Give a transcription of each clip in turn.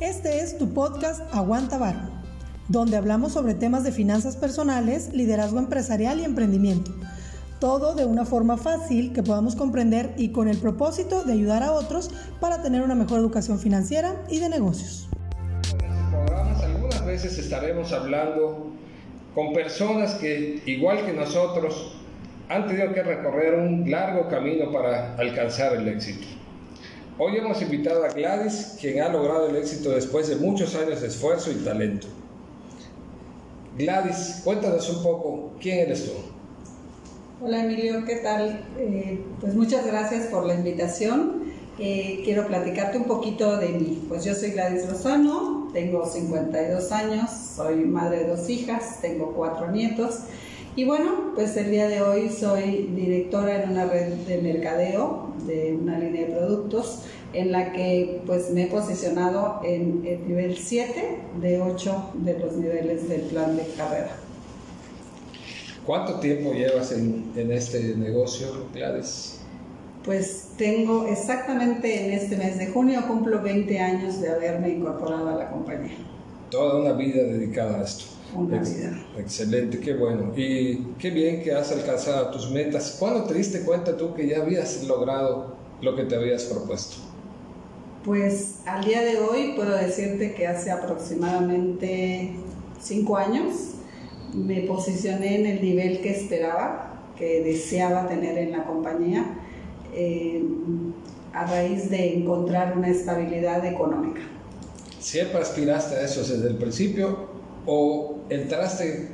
Este es tu podcast Aguanta Barro, donde hablamos sobre temas de finanzas personales, liderazgo empresarial y emprendimiento. Todo de una forma fácil que podamos comprender y con el propósito de ayudar a otros para tener una mejor educación financiera y de negocios. algunas veces estaremos hablando con personas que, igual que nosotros, han tenido que recorrer un largo camino para alcanzar el éxito. Hoy hemos invitado a Gladys, quien ha logrado el éxito después de muchos años de esfuerzo y talento. Gladys, cuéntanos un poco, ¿quién eres tú? Hola Emilio, ¿qué tal? Eh, pues muchas gracias por la invitación. Eh, quiero platicarte un poquito de mí. Pues yo soy Gladys Lozano, tengo 52 años, soy madre de dos hijas, tengo cuatro nietos y bueno, pues el día de hoy soy directora en una red de mercadeo de una línea de productos en la que pues me he posicionado en el nivel 7 de 8 de los niveles del plan de carrera. ¿Cuánto tiempo llevas en, en este negocio, Gladys? Pues tengo exactamente en este mes de junio, cumplo 20 años de haberme incorporado a la compañía. Toda una vida dedicada a esto. Una vida. Excelente, qué bueno. Y qué bien que has alcanzado tus metas. ¿Cuándo te diste cuenta tú que ya habías logrado lo que te habías propuesto? Pues al día de hoy puedo decirte que hace aproximadamente cinco años me posicioné en el nivel que esperaba, que deseaba tener en la compañía, eh, a raíz de encontrar una estabilidad económica. ¿Siempre aspiraste a eso desde el principio o entraste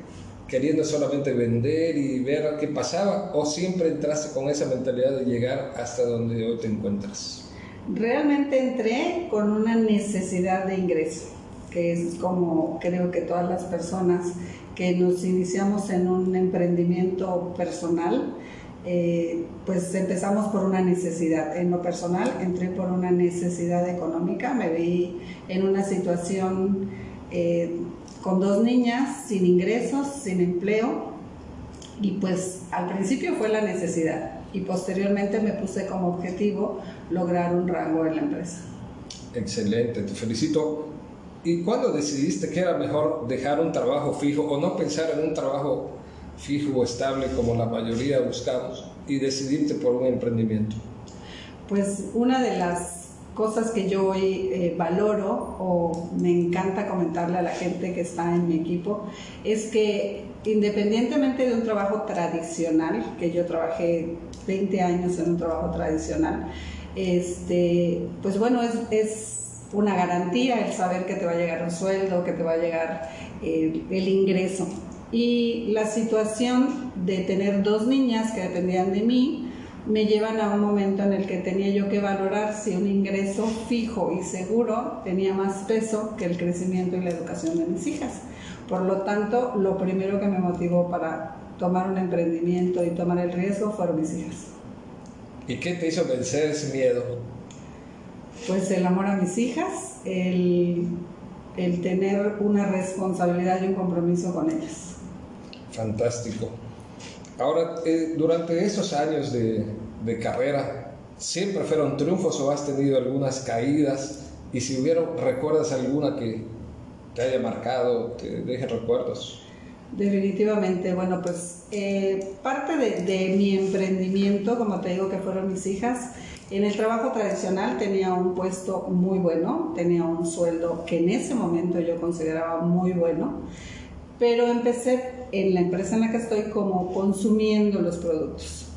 queriendo solamente vender y ver qué pasaba o siempre entraste con esa mentalidad de llegar hasta donde hoy te encuentras? Realmente entré con una necesidad de ingreso, que es como creo que todas las personas que nos iniciamos en un emprendimiento personal, eh, pues empezamos por una necesidad. En lo personal entré por una necesidad económica, me vi en una situación eh, con dos niñas, sin ingresos, sin empleo, y pues al principio fue la necesidad y posteriormente me puse como objetivo lograr un rango en la empresa. Excelente, te felicito. ¿Y cuándo decidiste que era mejor dejar un trabajo fijo o no pensar en un trabajo fijo o estable como la mayoría buscamos y decidirte por un emprendimiento? Pues una de las cosas que yo hoy eh, valoro o me encanta comentarle a la gente que está en mi equipo es que independientemente de un trabajo tradicional, que yo trabajé 20 años en un trabajo tradicional, este, pues bueno, es, es una garantía el saber que te va a llegar un sueldo, que te va a llegar eh, el ingreso. Y la situación de tener dos niñas que dependían de mí, me llevan a un momento en el que tenía yo que valorar si un ingreso fijo y seguro tenía más peso que el crecimiento y la educación de mis hijas. Por lo tanto, lo primero que me motivó para tomar un emprendimiento y tomar el riesgo fueron mis hijas. ¿Y qué te hizo vencer ese miedo? Pues el amor a mis hijas, el, el tener una responsabilidad y un compromiso con ellas. Fantástico. Ahora, eh, durante esos años de, de, carrera, ¿siempre fueron triunfos o has tenido algunas caídas? Y si hubieron, ¿recuerdas alguna que te haya marcado, te deje recuerdos? Definitivamente, bueno, pues eh, parte de, de, mi emprendimiento, como te digo que fueron mis hijas, en el trabajo tradicional tenía un puesto muy bueno, tenía un sueldo que en ese momento yo consideraba muy bueno pero empecé en la empresa en la que estoy como consumiendo los productos.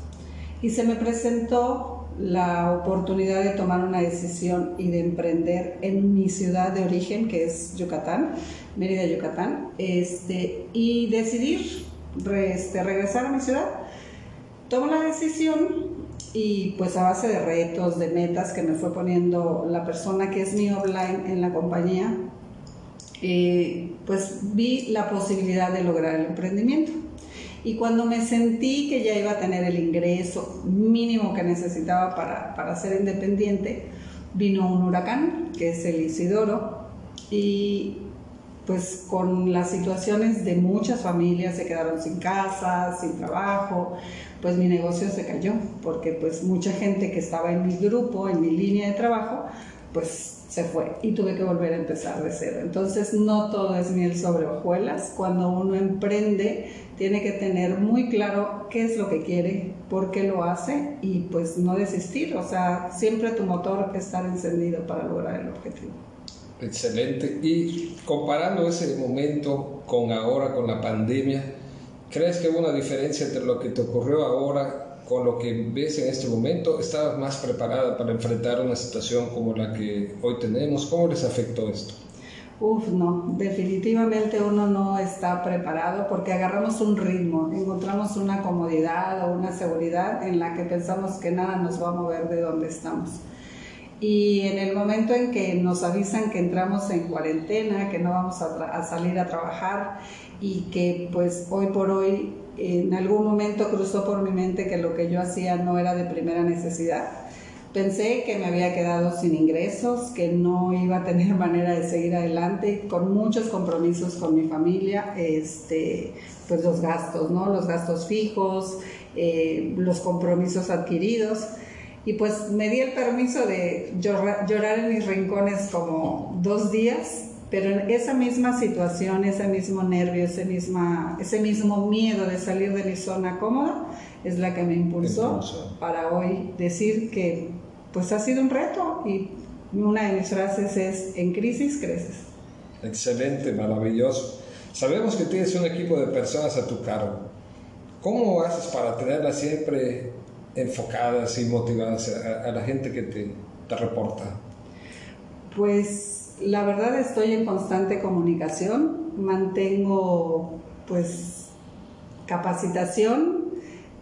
Y se me presentó la oportunidad de tomar una decisión y de emprender en mi ciudad de origen, que es Yucatán, Mérida, Yucatán, este, y decidir este, regresar a mi ciudad. Tomo la decisión y pues a base de retos, de metas que me fue poniendo la persona que es mi online en la compañía, eh, pues vi la posibilidad de lograr el emprendimiento. Y cuando me sentí que ya iba a tener el ingreso mínimo que necesitaba para, para ser independiente, vino un huracán, que es el Isidoro, y pues con las situaciones de muchas familias se quedaron sin casa, sin trabajo, pues mi negocio se cayó, porque pues mucha gente que estaba en mi grupo, en mi línea de trabajo, pues se fue y tuve que volver a empezar de cero. Entonces no todo es miel sobre hojuelas. Cuando uno emprende tiene que tener muy claro qué es lo que quiere, por qué lo hace y pues no desistir. O sea, siempre tu motor estar encendido para lograr el objetivo. Excelente. Y comparando ese momento con ahora, con la pandemia, ¿crees que hubo una diferencia entre lo que te ocurrió ahora con lo que ves en este momento, estabas más preparada para enfrentar una situación como la que hoy tenemos? ¿Cómo les afectó esto? Uf, no, definitivamente uno no está preparado porque agarramos un ritmo, encontramos una comodidad o una seguridad en la que pensamos que nada nos va a mover de donde estamos. Y en el momento en que nos avisan que entramos en cuarentena, que no vamos a, a salir a trabajar y que pues hoy por hoy en algún momento cruzó por mi mente que lo que yo hacía no era de primera necesidad. Pensé que me había quedado sin ingresos, que no iba a tener manera de seguir adelante, con muchos compromisos con mi familia, este, pues los gastos, ¿no? Los gastos fijos, eh, los compromisos adquiridos. Y pues me di el permiso de llorar en mis rincones como dos días pero esa misma situación, ese mismo nervio, ese, misma, ese mismo miedo de salir de mi zona cómoda es la que me impulsó, para hoy decir que pues ha sido un reto y una de mis frases es, en crisis creces. Excelente, maravilloso. Sabemos que tienes un equipo de personas a tu cargo. ¿Cómo haces para tenerlas siempre enfocadas y motivadas a, la gente que te, te reporta? Pues la verdad estoy en constante comunicación, mantengo pues capacitación,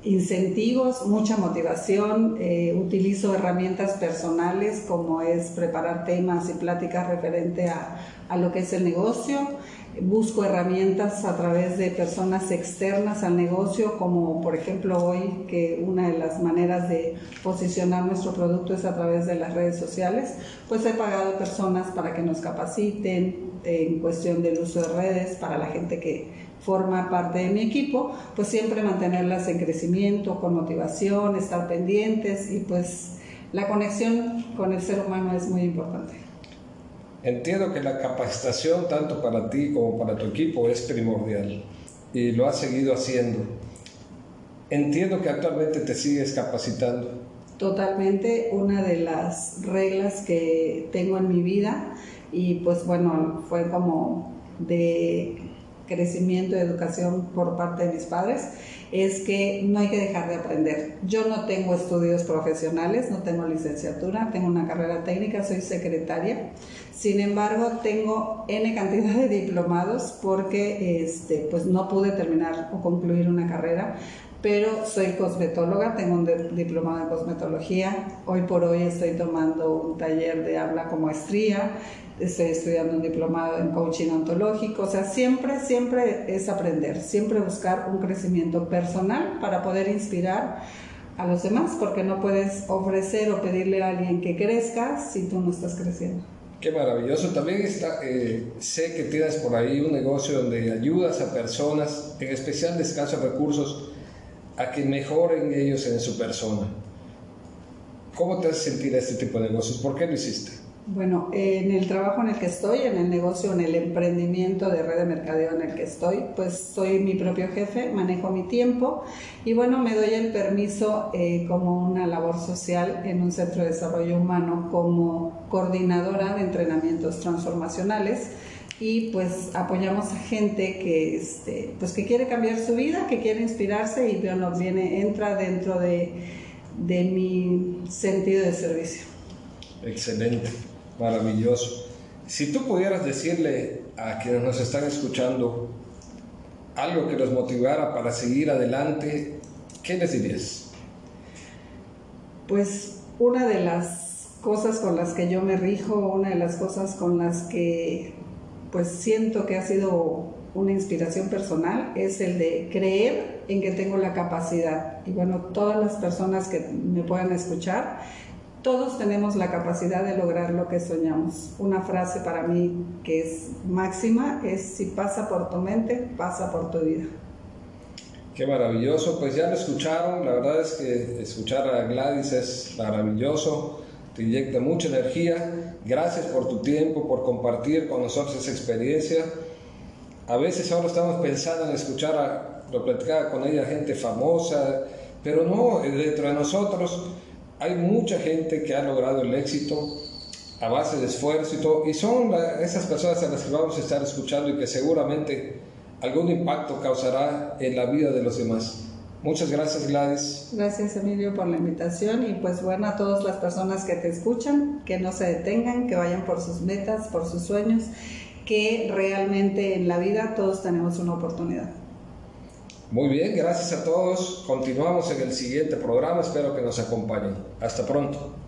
incentivos, mucha motivación, eh, utilizo herramientas personales como es preparar temas y pláticas referente a, a lo que es el negocio, busco herramientas a través de personas externas al negocio, como por ejemplo hoy que una de las maneras de posicionar nuestro producto es a través de las redes sociales, pues he pagado personas para que nos capaciten en cuestión del uso de redes para la gente que forma parte de mi equipo, pues siempre mantenerlas en crecimiento, con motivación, estar pendientes y pues la conexión con el ser humano es muy importante. Entiendo que la capacitación, tanto para ti como para tu equipo, es primordial y lo has seguido haciendo. Entiendo que actualmente te sigues capacitando. Totalmente, una de las reglas que tengo en mi vida y pues bueno, fue como de crecimiento y educación por parte de mis padres, es que no hay que dejar de aprender. Yo no tengo estudios profesionales, no tengo licenciatura, tengo una carrera técnica, soy secretaria. Sin embargo, tengo N cantidad de diplomados porque este, pues no pude terminar o concluir una carrera, pero soy cosmetóloga, tengo un diplomado en cosmetología. Hoy por hoy estoy tomando un taller de habla como maestría, estoy estudiando un diplomado en coaching ontológico. O sea, siempre, siempre es aprender, siempre buscar un crecimiento personal para poder inspirar a los demás, porque no puedes ofrecer o pedirle a alguien que crezca si tú no estás creciendo. Qué maravilloso. También está, eh, sé que tienes por ahí un negocio donde ayudas a personas, en especial de escasos recursos, a que mejoren ellos en su persona. ¿Cómo te hace sentir este tipo de negocios? ¿Por qué lo hiciste? Bueno, en el trabajo en el que estoy, en el negocio, en el emprendimiento de red de mercadeo en el que estoy, pues soy mi propio jefe, manejo mi tiempo y bueno, me doy el permiso eh, como una labor social en un centro de desarrollo humano como coordinadora de entrenamientos transformacionales y pues apoyamos a gente que, este, pues que quiere cambiar su vida, que quiere inspirarse y bueno, viene, entra dentro de, de mi sentido de servicio. Excelente, maravilloso. Si tú pudieras decirle a quienes nos están escuchando algo que los motivara para seguir adelante, ¿qué les dirías? Pues una de las cosas con las que yo me rijo, una de las cosas con las que pues siento que ha sido una inspiración personal es el de creer en que tengo la capacidad. Y bueno, todas las personas que me puedan escuchar, todos tenemos la capacidad de lograr lo que soñamos. Una frase para mí que es máxima es, si pasa por tu mente, pasa por tu vida. Qué maravilloso, pues ya lo escucharon, la verdad es que escuchar a Gladys es maravilloso te inyecta mucha energía. Gracias por tu tiempo, por compartir con nosotros esa experiencia. A veces ahora estamos pensando en escuchar a lo platicaba con ella gente famosa, pero no, dentro de nosotros hay mucha gente que ha logrado el éxito a base de esfuerzo y todo, y son esas personas a las que vamos a estar escuchando y que seguramente algún impacto causará en la vida de los demás. Muchas gracias Gladys. Gracias Emilio por la invitación y pues bueno a todas las personas que te escuchan, que no se detengan, que vayan por sus metas, por sus sueños, que realmente en la vida todos tenemos una oportunidad. Muy bien, gracias a todos. Continuamos en el siguiente programa. Espero que nos acompañen. Hasta pronto.